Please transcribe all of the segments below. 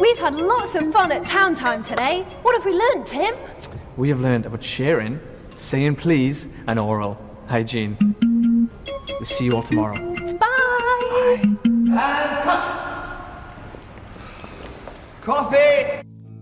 We've had lots of fun at Town Time today. What have we learned, Tim? We have learned about sharing, saying please, and oral hygiene. We'll see you all tomorrow. Bye.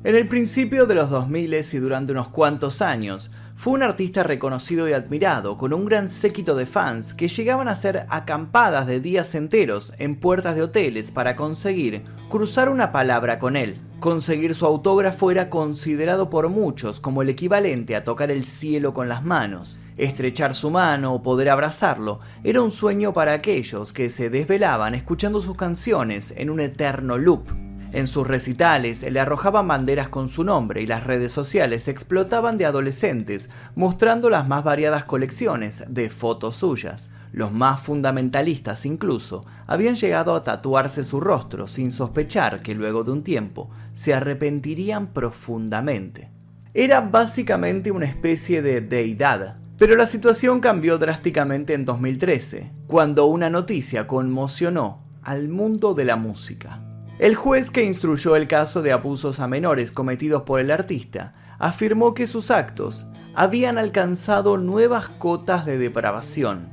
En el principio de los 2000 y durante unos cuantos años, fue un artista reconocido y admirado, con un gran séquito de fans que llegaban a hacer acampadas de días enteros en puertas de hoteles para conseguir cruzar una palabra con él. Conseguir su autógrafo era considerado por muchos como el equivalente a tocar el cielo con las manos. Estrechar su mano o poder abrazarlo era un sueño para aquellos que se desvelaban escuchando sus canciones en un eterno loop. En sus recitales le arrojaban banderas con su nombre y las redes sociales explotaban de adolescentes mostrando las más variadas colecciones de fotos suyas. Los más fundamentalistas incluso habían llegado a tatuarse su rostro sin sospechar que luego de un tiempo se arrepentirían profundamente. Era básicamente una especie de deidad, pero la situación cambió drásticamente en 2013, cuando una noticia conmocionó al mundo de la música. El juez que instruyó el caso de abusos a menores cometidos por el artista afirmó que sus actos habían alcanzado nuevas cotas de depravación.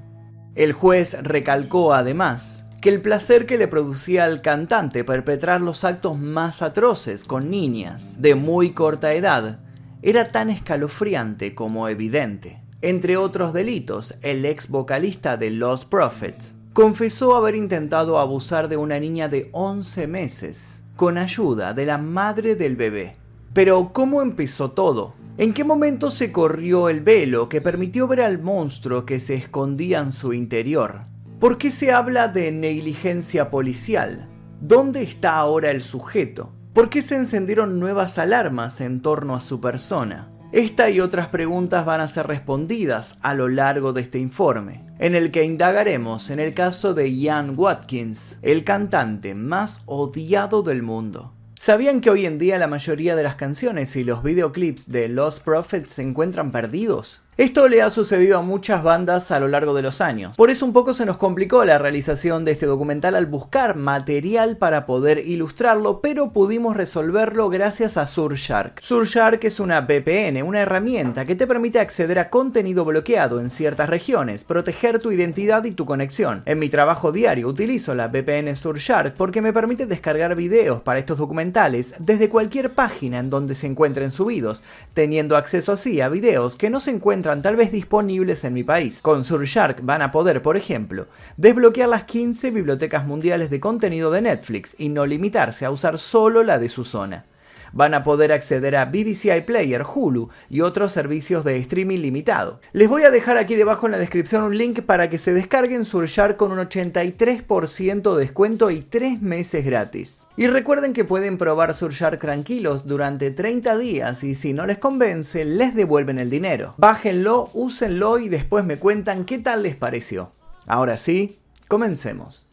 El juez recalcó además que el placer que le producía al cantante perpetrar los actos más atroces con niñas de muy corta edad era tan escalofriante como evidente. Entre otros delitos, el ex vocalista de Los Prophets confesó haber intentado abusar de una niña de 11 meses, con ayuda de la madre del bebé. Pero, ¿cómo empezó todo? ¿En qué momento se corrió el velo que permitió ver al monstruo que se escondía en su interior? ¿Por qué se habla de negligencia policial? ¿Dónde está ahora el sujeto? ¿Por qué se encendieron nuevas alarmas en torno a su persona? Esta y otras preguntas van a ser respondidas a lo largo de este informe, en el que indagaremos en el caso de Ian Watkins, el cantante más odiado del mundo. ¿Sabían que hoy en día la mayoría de las canciones y los videoclips de Lost Prophets se encuentran perdidos? Esto le ha sucedido a muchas bandas a lo largo de los años. Por eso un poco se nos complicó la realización de este documental al buscar material para poder ilustrarlo, pero pudimos resolverlo gracias a Surfshark. Surfshark es una VPN, una herramienta que te permite acceder a contenido bloqueado en ciertas regiones, proteger tu identidad y tu conexión. En mi trabajo diario utilizo la VPN Surfshark porque me permite descargar videos para estos documentales desde cualquier página en donde se encuentren subidos, teniendo acceso así a videos que no se encuentran tal vez disponibles en mi país. Con Surfshark van a poder, por ejemplo, desbloquear las 15 bibliotecas mundiales de contenido de Netflix y no limitarse a usar solo la de su zona van a poder acceder a BBC iPlayer, Hulu y otros servicios de streaming limitado. Les voy a dejar aquí debajo en la descripción un link para que se descarguen Surfshark con un 83% de descuento y 3 meses gratis. Y recuerden que pueden probar Surfshark tranquilos durante 30 días y si no les convence les devuelven el dinero. Bájenlo, úsenlo y después me cuentan qué tal les pareció. Ahora sí, comencemos.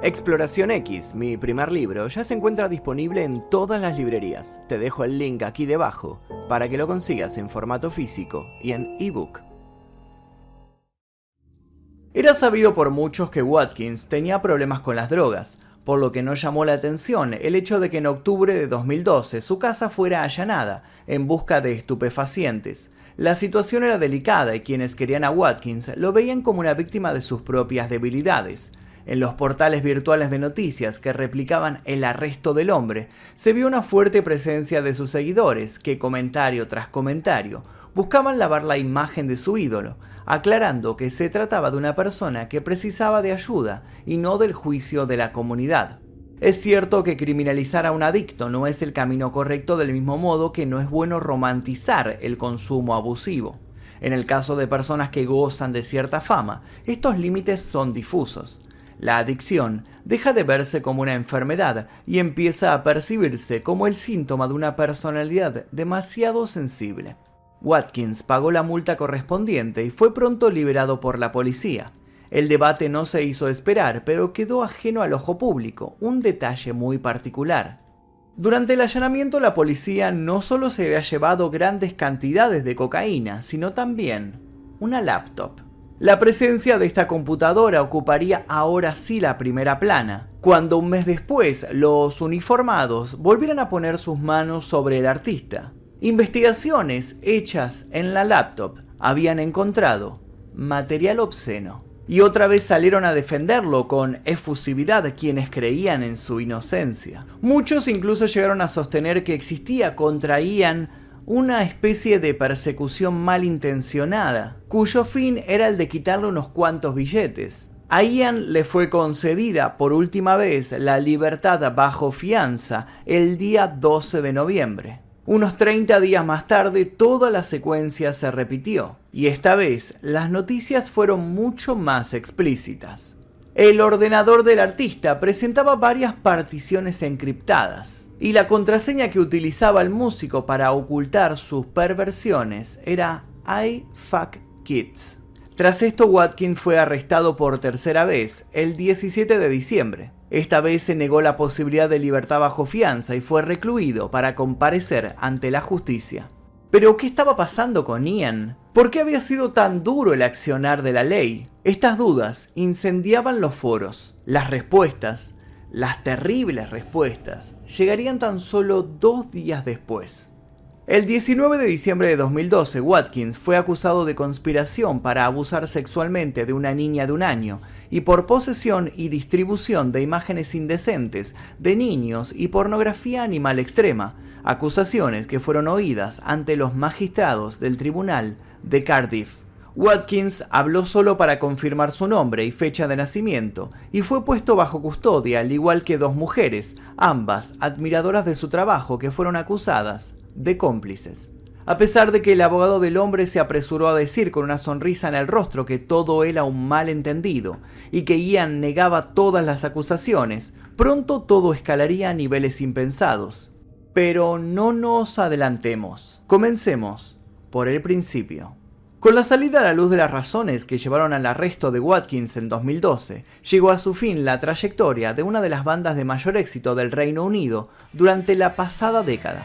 Exploración X, mi primer libro, ya se encuentra disponible en todas las librerías. Te dejo el link aquí debajo para que lo consigas en formato físico y en ebook. Era sabido por muchos que Watkins tenía problemas con las drogas, por lo que no llamó la atención el hecho de que en octubre de 2012 su casa fuera allanada en busca de estupefacientes. La situación era delicada y quienes querían a Watkins lo veían como una víctima de sus propias debilidades. En los portales virtuales de noticias que replicaban el arresto del hombre, se vio una fuerte presencia de sus seguidores que comentario tras comentario buscaban lavar la imagen de su ídolo, aclarando que se trataba de una persona que precisaba de ayuda y no del juicio de la comunidad. Es cierto que criminalizar a un adicto no es el camino correcto del mismo modo que no es bueno romantizar el consumo abusivo. En el caso de personas que gozan de cierta fama, estos límites son difusos. La adicción deja de verse como una enfermedad y empieza a percibirse como el síntoma de una personalidad demasiado sensible. Watkins pagó la multa correspondiente y fue pronto liberado por la policía. El debate no se hizo esperar, pero quedó ajeno al ojo público, un detalle muy particular. Durante el allanamiento la policía no solo se había llevado grandes cantidades de cocaína, sino también una laptop. La presencia de esta computadora ocuparía ahora sí la primera plana, cuando un mes después los uniformados volvieran a poner sus manos sobre el artista. Investigaciones hechas en la laptop habían encontrado material obsceno. Y otra vez salieron a defenderlo con efusividad quienes creían en su inocencia. Muchos incluso llegaron a sostener que existía contra Ian una especie de persecución malintencionada, cuyo fin era el de quitarle unos cuantos billetes. A Ian le fue concedida por última vez la libertad bajo fianza el día 12 de noviembre. Unos 30 días más tarde toda la secuencia se repitió, y esta vez las noticias fueron mucho más explícitas. El ordenador del artista presentaba varias particiones encriptadas, y la contraseña que utilizaba el músico para ocultar sus perversiones era I fuck kids. Tras esto, Watkins fue arrestado por tercera vez el 17 de diciembre. Esta vez se negó la posibilidad de libertad bajo fianza y fue recluido para comparecer ante la justicia. Pero, ¿qué estaba pasando con Ian? ¿Por qué había sido tan duro el accionar de la ley? Estas dudas incendiaban los foros. Las respuestas las terribles respuestas llegarían tan solo dos días después. El 19 de diciembre de 2012, Watkins fue acusado de conspiración para abusar sexualmente de una niña de un año y por posesión y distribución de imágenes indecentes de niños y pornografía animal extrema, acusaciones que fueron oídas ante los magistrados del Tribunal de Cardiff. Watkins habló solo para confirmar su nombre y fecha de nacimiento y fue puesto bajo custodia al igual que dos mujeres, ambas admiradoras de su trabajo que fueron acusadas de cómplices. A pesar de que el abogado del hombre se apresuró a decir con una sonrisa en el rostro que todo era un malentendido y que Ian negaba todas las acusaciones, pronto todo escalaría a niveles impensados. Pero no nos adelantemos. Comencemos por el principio. Con la salida a la luz de las razones que llevaron al arresto de Watkins en 2012, llegó a su fin la trayectoria de una de las bandas de mayor éxito del Reino Unido durante la pasada década.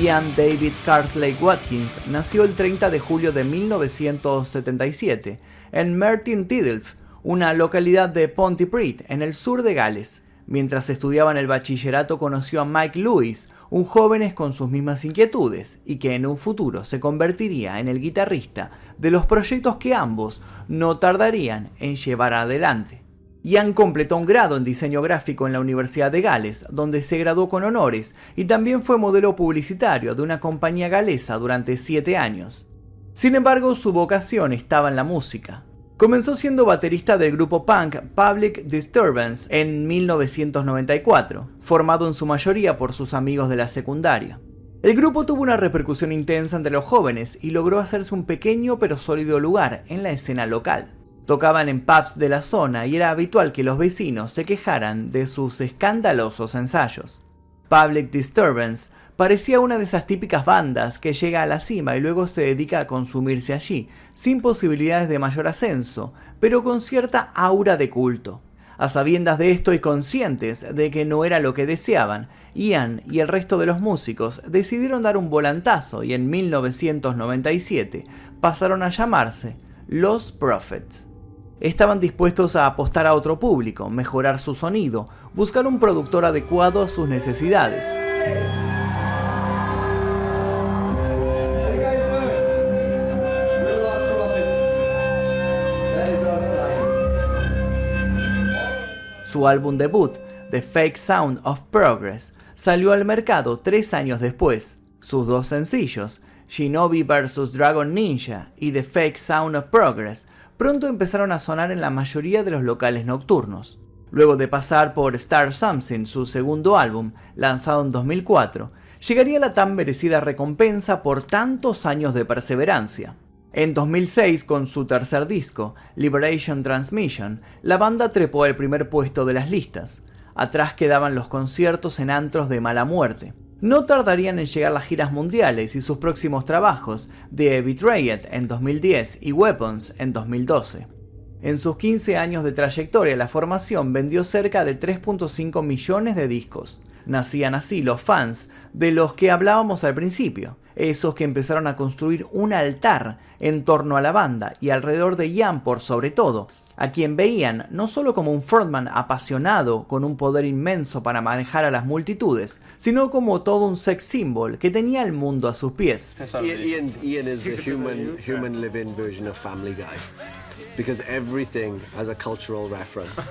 Ian David Cartlake Watkins nació el 30 de julio de 1977 en Mertyn Tidilf, una localidad de Pontypridd, en el sur de Gales. Mientras estudiaba en el bachillerato conoció a Mike Lewis, un joven con sus mismas inquietudes y que en un futuro se convertiría en el guitarrista de los proyectos que ambos no tardarían en llevar adelante. Ian completó un grado en diseño gráfico en la Universidad de Gales, donde se graduó con honores y también fue modelo publicitario de una compañía galesa durante siete años. Sin embargo, su vocación estaba en la música. Comenzó siendo baterista del grupo punk Public Disturbance en 1994, formado en su mayoría por sus amigos de la secundaria. El grupo tuvo una repercusión intensa entre los jóvenes y logró hacerse un pequeño pero sólido lugar en la escena local. Tocaban en pubs de la zona y era habitual que los vecinos se quejaran de sus escandalosos ensayos. Public Disturbance parecía una de esas típicas bandas que llega a la cima y luego se dedica a consumirse allí, sin posibilidades de mayor ascenso, pero con cierta aura de culto. A sabiendas de esto y conscientes de que no era lo que deseaban, Ian y el resto de los músicos decidieron dar un volantazo y en 1997 pasaron a llamarse Los Prophets estaban dispuestos a apostar a otro público, mejorar su sonido, buscar un productor adecuado a sus necesidades. Su álbum debut, The Fake Sound of Progress, salió al mercado tres años después. Sus dos sencillos, Shinobi vs. Dragon Ninja y The Fake Sound of Progress, pronto empezaron a sonar en la mayoría de los locales nocturnos. Luego de pasar por Star Something, su segundo álbum, lanzado en 2004, llegaría la tan merecida recompensa por tantos años de perseverancia. En 2006, con su tercer disco, Liberation Transmission, la banda trepó al primer puesto de las listas. Atrás quedaban los conciertos en antros de mala muerte. No tardarían en llegar las giras mundiales y sus próximos trabajos, The Betrayed en 2010 y Weapons en 2012. En sus 15 años de trayectoria, la formación vendió cerca de 3.5 millones de discos. Nacían así los fans de los que hablábamos al principio, esos que empezaron a construir un altar en torno a la banda y alrededor de Ian por sobre todo, a quien veían no solo como un frontman apasionado con un poder inmenso para manejar a las multitudes, sino como todo un sex symbol que tenía el mundo a sus pies. Ian, Ian is the human, human living version of Family Guy, because everything has a cultural reference.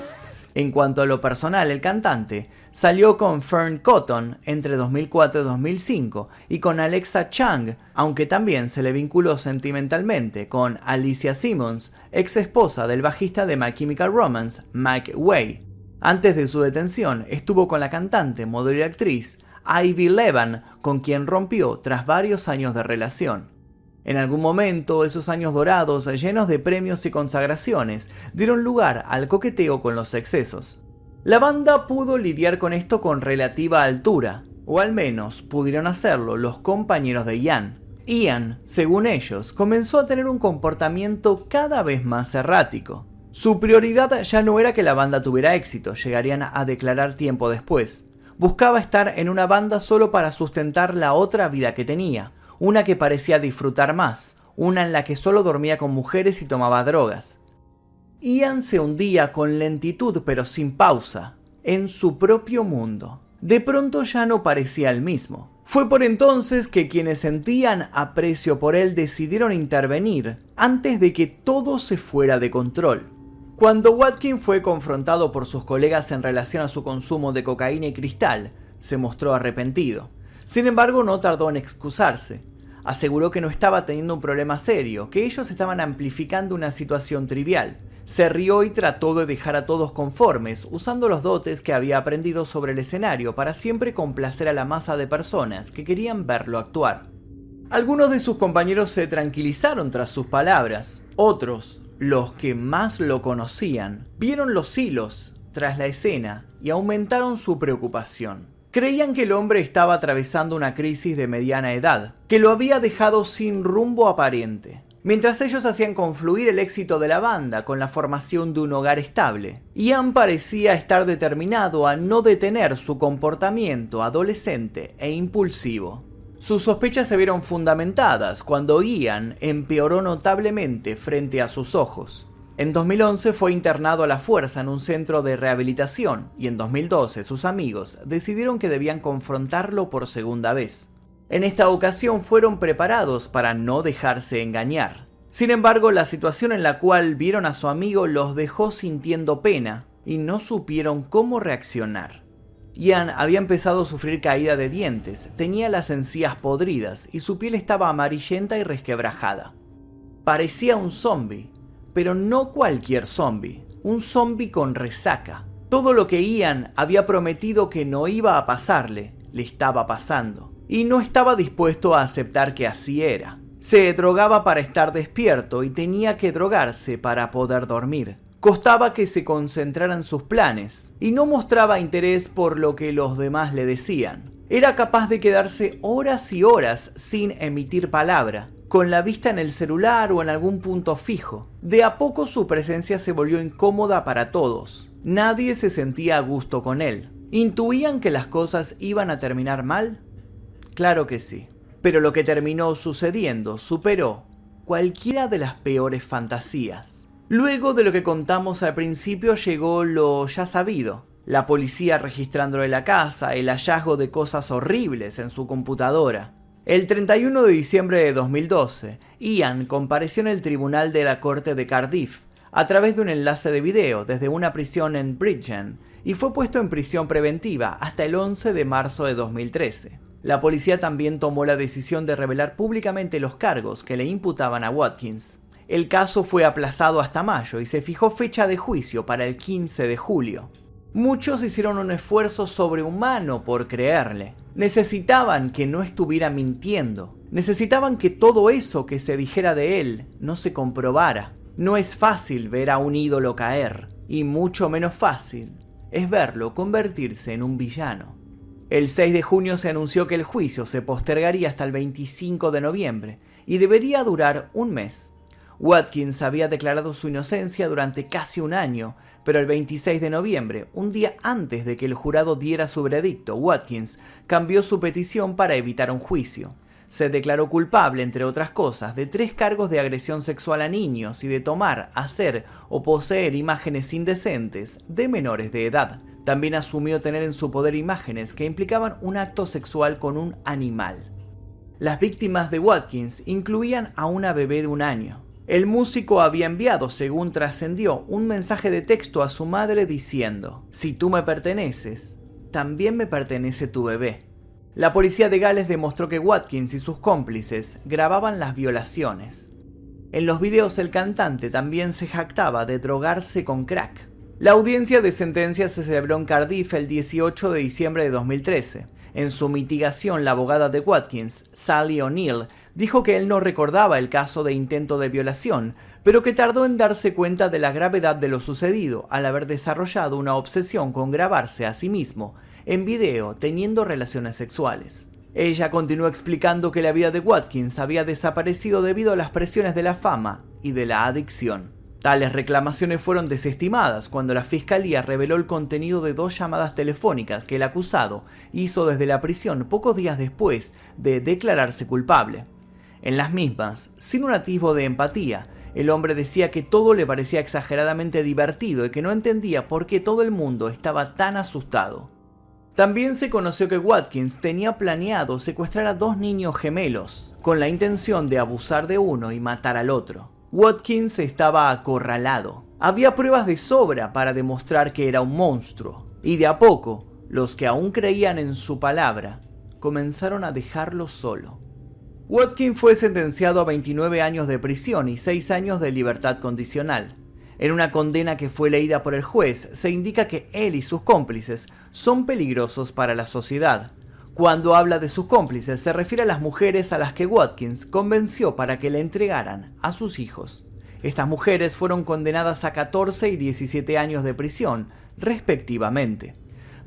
En cuanto a lo personal, el cantante salió con Fern Cotton entre 2004 y 2005 y con Alexa Chang, aunque también se le vinculó sentimentalmente con Alicia Simmons, ex esposa del bajista de My Chemical Romance, Mike Way. Antes de su detención, estuvo con la cantante, modelo y actriz Ivy Levan, con quien rompió tras varios años de relación. En algún momento, esos años dorados, llenos de premios y consagraciones, dieron lugar al coqueteo con los excesos. La banda pudo lidiar con esto con relativa altura, o al menos pudieron hacerlo los compañeros de Ian. Ian, según ellos, comenzó a tener un comportamiento cada vez más errático. Su prioridad ya no era que la banda tuviera éxito, llegarían a declarar tiempo después. Buscaba estar en una banda solo para sustentar la otra vida que tenía, una que parecía disfrutar más, una en la que solo dormía con mujeres y tomaba drogas. Ian se hundía con lentitud pero sin pausa, en su propio mundo. De pronto ya no parecía el mismo. Fue por entonces que quienes sentían aprecio por él decidieron intervenir antes de que todo se fuera de control. Cuando Watkin fue confrontado por sus colegas en relación a su consumo de cocaína y cristal, se mostró arrepentido. Sin embargo, no tardó en excusarse. Aseguró que no estaba teniendo un problema serio, que ellos estaban amplificando una situación trivial. Se rió y trató de dejar a todos conformes, usando los dotes que había aprendido sobre el escenario para siempre complacer a la masa de personas que querían verlo actuar. Algunos de sus compañeros se tranquilizaron tras sus palabras, otros, los que más lo conocían, vieron los hilos tras la escena y aumentaron su preocupación. Creían que el hombre estaba atravesando una crisis de mediana edad, que lo había dejado sin rumbo aparente. Mientras ellos hacían confluir el éxito de la banda con la formación de un hogar estable, Ian parecía estar determinado a no detener su comportamiento adolescente e impulsivo. Sus sospechas se vieron fundamentadas cuando Ian empeoró notablemente frente a sus ojos. En 2011 fue internado a la fuerza en un centro de rehabilitación y en 2012 sus amigos decidieron que debían confrontarlo por segunda vez. En esta ocasión fueron preparados para no dejarse engañar. Sin embargo, la situación en la cual vieron a su amigo los dejó sintiendo pena y no supieron cómo reaccionar. Ian había empezado a sufrir caída de dientes, tenía las encías podridas y su piel estaba amarillenta y resquebrajada. Parecía un zombie, pero no cualquier zombie, un zombie con resaca. Todo lo que Ian había prometido que no iba a pasarle, le estaba pasando, y no estaba dispuesto a aceptar que así era. Se drogaba para estar despierto y tenía que drogarse para poder dormir. Costaba que se concentrara en sus planes y no mostraba interés por lo que los demás le decían. Era capaz de quedarse horas y horas sin emitir palabra, con la vista en el celular o en algún punto fijo. De a poco su presencia se volvió incómoda para todos. Nadie se sentía a gusto con él. ¿Intuían que las cosas iban a terminar mal? Claro que sí. Pero lo que terminó sucediendo superó cualquiera de las peores fantasías. Luego de lo que contamos al principio llegó lo ya sabido. La policía registrándole la casa, el hallazgo de cosas horribles en su computadora, el 31 de diciembre de 2012, Ian compareció en el tribunal de la corte de Cardiff a través de un enlace de video desde una prisión en Bridgen, y fue puesto en prisión preventiva hasta el 11 de marzo de 2013. La policía también tomó la decisión de revelar públicamente los cargos que le imputaban a Watkins. El caso fue aplazado hasta mayo y se fijó fecha de juicio para el 15 de julio. Muchos hicieron un esfuerzo sobrehumano por creerle. Necesitaban que no estuviera mintiendo. Necesitaban que todo eso que se dijera de él no se comprobara. No es fácil ver a un ídolo caer, y mucho menos fácil es verlo convertirse en un villano. El 6 de junio se anunció que el juicio se postergaría hasta el 25 de noviembre y debería durar un mes. Watkins había declarado su inocencia durante casi un año, pero el 26 de noviembre, un día antes de que el jurado diera su veredicto, Watkins cambió su petición para evitar un juicio. Se declaró culpable, entre otras cosas, de tres cargos de agresión sexual a niños y de tomar, hacer o poseer imágenes indecentes de menores de edad. También asumió tener en su poder imágenes que implicaban un acto sexual con un animal. Las víctimas de Watkins incluían a una bebé de un año, el músico había enviado, según trascendió, un mensaje de texto a su madre diciendo, si tú me perteneces, también me pertenece tu bebé. La policía de Gales demostró que Watkins y sus cómplices grababan las violaciones. En los videos el cantante también se jactaba de drogarse con crack. La audiencia de sentencia se celebró en Cardiff el 18 de diciembre de 2013. En su mitigación, la abogada de Watkins, Sally O'Neill, dijo que él no recordaba el caso de intento de violación, pero que tardó en darse cuenta de la gravedad de lo sucedido al haber desarrollado una obsesión con grabarse a sí mismo en video teniendo relaciones sexuales. Ella continuó explicando que la vida de Watkins había desaparecido debido a las presiones de la fama y de la adicción. Tales reclamaciones fueron desestimadas cuando la fiscalía reveló el contenido de dos llamadas telefónicas que el acusado hizo desde la prisión pocos días después de declararse culpable. En las mismas, sin un atisbo de empatía, el hombre decía que todo le parecía exageradamente divertido y que no entendía por qué todo el mundo estaba tan asustado. También se conoció que Watkins tenía planeado secuestrar a dos niños gemelos, con la intención de abusar de uno y matar al otro. Watkins estaba acorralado. Había pruebas de sobra para demostrar que era un monstruo, y de a poco, los que aún creían en su palabra, comenzaron a dejarlo solo. Watkins fue sentenciado a 29 años de prisión y 6 años de libertad condicional. En una condena que fue leída por el juez, se indica que él y sus cómplices son peligrosos para la sociedad, cuando habla de sus cómplices se refiere a las mujeres a las que Watkins convenció para que le entregaran a sus hijos. Estas mujeres fueron condenadas a 14 y 17 años de prisión, respectivamente.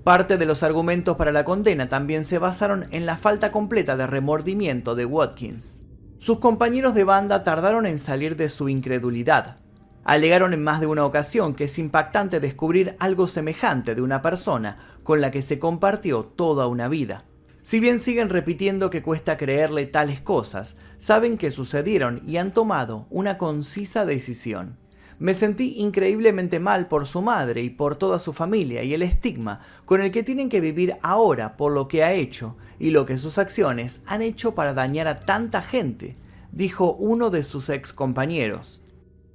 Parte de los argumentos para la condena también se basaron en la falta completa de remordimiento de Watkins. Sus compañeros de banda tardaron en salir de su incredulidad. Alegaron en más de una ocasión que es impactante descubrir algo semejante de una persona con la que se compartió toda una vida. Si bien siguen repitiendo que cuesta creerle tales cosas, saben que sucedieron y han tomado una concisa decisión. Me sentí increíblemente mal por su madre y por toda su familia y el estigma con el que tienen que vivir ahora por lo que ha hecho y lo que sus acciones han hecho para dañar a tanta gente, dijo uno de sus ex compañeros.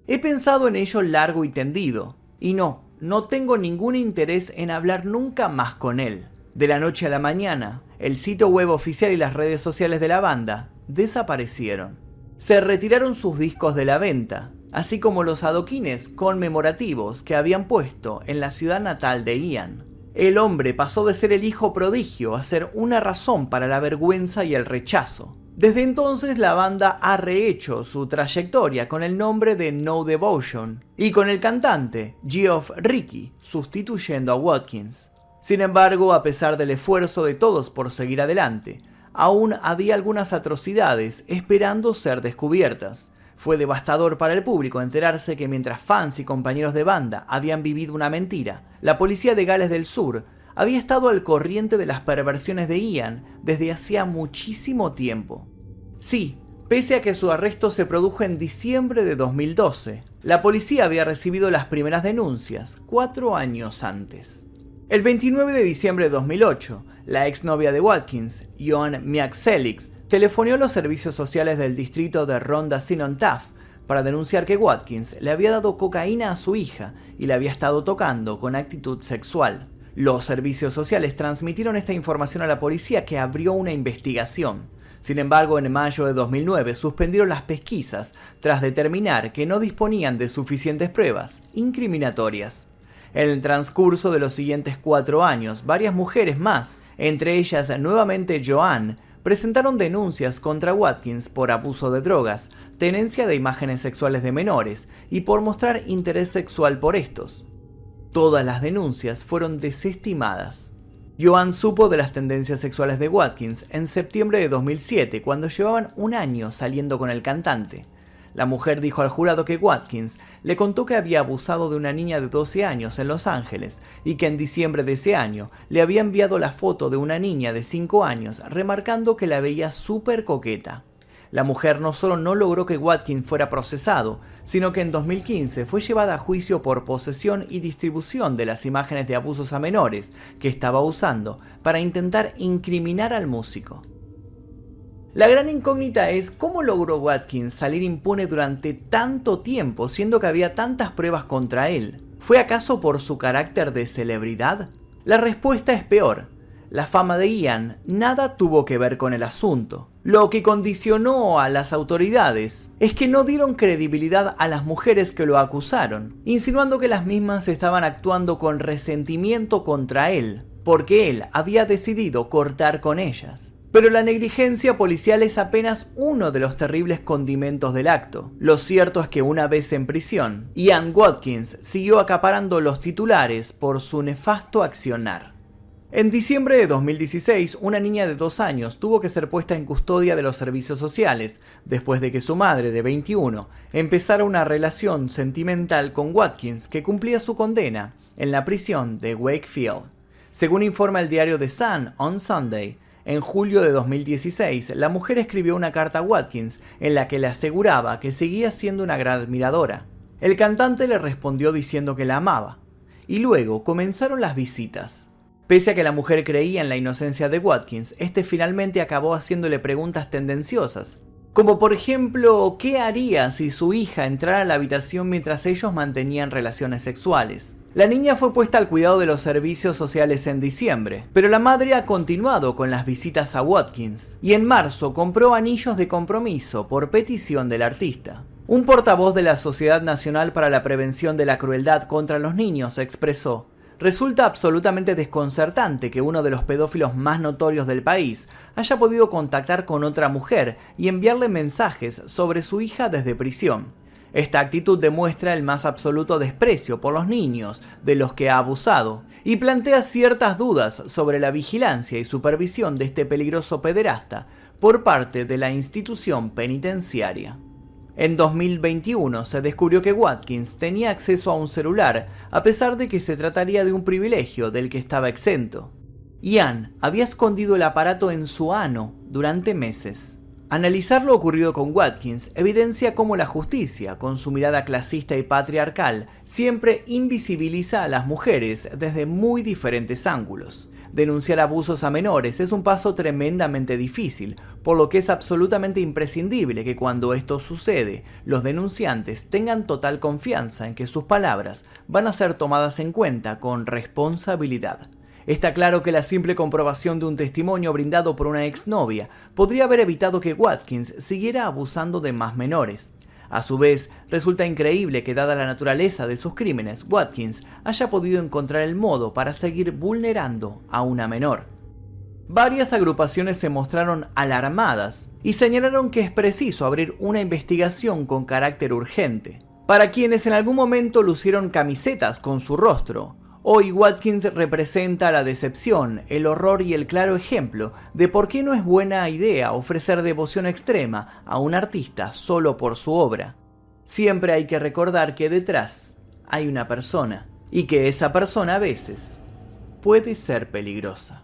He pensado en ello largo y tendido, y no, no tengo ningún interés en hablar nunca más con él. De la noche a la mañana, el sitio web oficial y las redes sociales de la banda desaparecieron. Se retiraron sus discos de la venta, así como los adoquines conmemorativos que habían puesto en la ciudad natal de Ian. El hombre pasó de ser el hijo prodigio a ser una razón para la vergüenza y el rechazo. Desde entonces la banda ha rehecho su trayectoria con el nombre de No Devotion y con el cantante Geoff Ricky sustituyendo a Watkins. Sin embargo, a pesar del esfuerzo de todos por seguir adelante, aún había algunas atrocidades esperando ser descubiertas. Fue devastador para el público enterarse que mientras fans y compañeros de banda habían vivido una mentira, la policía de Gales del Sur había estado al corriente de las perversiones de Ian desde hacía muchísimo tiempo. Sí, pese a que su arresto se produjo en diciembre de 2012, la policía había recibido las primeras denuncias cuatro años antes. El 29 de diciembre de 2008, la exnovia de Watkins, Joan Miaxelix, telefonió a los servicios sociales del distrito de Ronda Taff para denunciar que Watkins le había dado cocaína a su hija y le había estado tocando con actitud sexual. Los servicios sociales transmitieron esta información a la policía que abrió una investigación. Sin embargo, en mayo de 2009 suspendieron las pesquisas tras determinar que no disponían de suficientes pruebas incriminatorias. En el transcurso de los siguientes cuatro años, varias mujeres más, entre ellas nuevamente Joanne, presentaron denuncias contra Watkins por abuso de drogas, tenencia de imágenes sexuales de menores y por mostrar interés sexual por estos. Todas las denuncias fueron desestimadas. Joan supo de las tendencias sexuales de Watkins en septiembre de 2007, cuando llevaban un año saliendo con el cantante. La mujer dijo al jurado que Watkins le contó que había abusado de una niña de 12 años en Los Ángeles y que en diciembre de ese año le había enviado la foto de una niña de 5 años, remarcando que la veía súper coqueta. La mujer no solo no logró que Watkins fuera procesado, sino que en 2015 fue llevada a juicio por posesión y distribución de las imágenes de abusos a menores que estaba usando para intentar incriminar al músico. La gran incógnita es cómo logró Watkins salir impune durante tanto tiempo siendo que había tantas pruebas contra él. ¿Fue acaso por su carácter de celebridad? La respuesta es peor. La fama de Ian nada tuvo que ver con el asunto. Lo que condicionó a las autoridades es que no dieron credibilidad a las mujeres que lo acusaron, insinuando que las mismas estaban actuando con resentimiento contra él, porque él había decidido cortar con ellas. Pero la negligencia policial es apenas uno de los terribles condimentos del acto. Lo cierto es que una vez en prisión, Ian Watkins siguió acaparando los titulares por su nefasto accionar. En diciembre de 2016, una niña de dos años tuvo que ser puesta en custodia de los servicios sociales después de que su madre, de 21, empezara una relación sentimental con Watkins que cumplía su condena en la prisión de Wakefield. Según informa el diario The Sun on Sunday, en julio de 2016, la mujer escribió una carta a Watkins en la que le aseguraba que seguía siendo una gran admiradora. El cantante le respondió diciendo que la amaba. Y luego comenzaron las visitas. Pese a que la mujer creía en la inocencia de Watkins, este finalmente acabó haciéndole preguntas tendenciosas, como por ejemplo, ¿qué haría si su hija entrara a la habitación mientras ellos mantenían relaciones sexuales? La niña fue puesta al cuidado de los servicios sociales en diciembre, pero la madre ha continuado con las visitas a Watkins y en marzo compró anillos de compromiso por petición del artista. Un portavoz de la Sociedad Nacional para la Prevención de la Crueldad contra los Niños expresó, Resulta absolutamente desconcertante que uno de los pedófilos más notorios del país haya podido contactar con otra mujer y enviarle mensajes sobre su hija desde prisión. Esta actitud demuestra el más absoluto desprecio por los niños de los que ha abusado y plantea ciertas dudas sobre la vigilancia y supervisión de este peligroso pederasta por parte de la institución penitenciaria. En 2021 se descubrió que Watkins tenía acceso a un celular, a pesar de que se trataría de un privilegio del que estaba exento. Ian había escondido el aparato en su ano durante meses. Analizar lo ocurrido con Watkins evidencia cómo la justicia, con su mirada clasista y patriarcal, siempre invisibiliza a las mujeres desde muy diferentes ángulos. Denunciar abusos a menores es un paso tremendamente difícil, por lo que es absolutamente imprescindible que cuando esto sucede, los denunciantes tengan total confianza en que sus palabras van a ser tomadas en cuenta con responsabilidad. Está claro que la simple comprobación de un testimonio brindado por una exnovia podría haber evitado que Watkins siguiera abusando de más menores. A su vez, resulta increíble que dada la naturaleza de sus crímenes, Watkins haya podido encontrar el modo para seguir vulnerando a una menor. Varias agrupaciones se mostraron alarmadas y señalaron que es preciso abrir una investigación con carácter urgente. Para quienes en algún momento lucieron camisetas con su rostro, Hoy Watkins representa la decepción, el horror y el claro ejemplo de por qué no es buena idea ofrecer devoción extrema a un artista solo por su obra. Siempre hay que recordar que detrás hay una persona y que esa persona a veces puede ser peligrosa.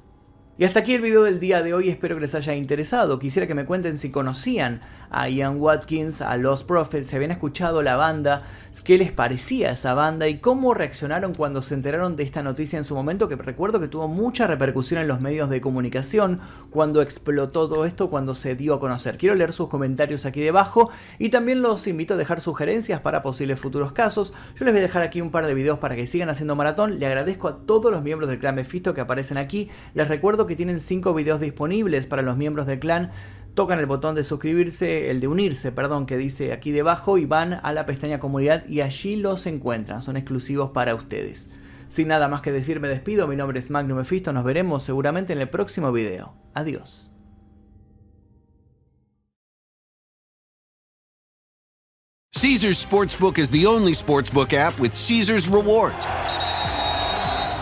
Y hasta aquí el video del día de hoy, espero que les haya interesado. Quisiera que me cuenten si conocían a Ian Watkins, a Los Prophets, si habían escuchado la banda, qué les parecía esa banda y cómo reaccionaron cuando se enteraron de esta noticia en su momento, que recuerdo que tuvo mucha repercusión en los medios de comunicación cuando explotó todo esto, cuando se dio a conocer. Quiero leer sus comentarios aquí debajo y también los invito a dejar sugerencias para posibles futuros casos. Yo les voy a dejar aquí un par de videos para que sigan haciendo maratón. Le agradezco a todos los miembros del clan Mephisto que aparecen aquí. Les que tienen 5 videos disponibles para los miembros del clan tocan el botón de suscribirse, el de unirse, perdón, que dice aquí debajo y van a la pestaña comunidad y allí los encuentran, son exclusivos para ustedes. Sin nada más que decir me despido, mi nombre es Magnum Mephisto, nos veremos seguramente en el próximo video. Adiós. Caesars Sportsbook is the only sportsbook app with Caesars rewards.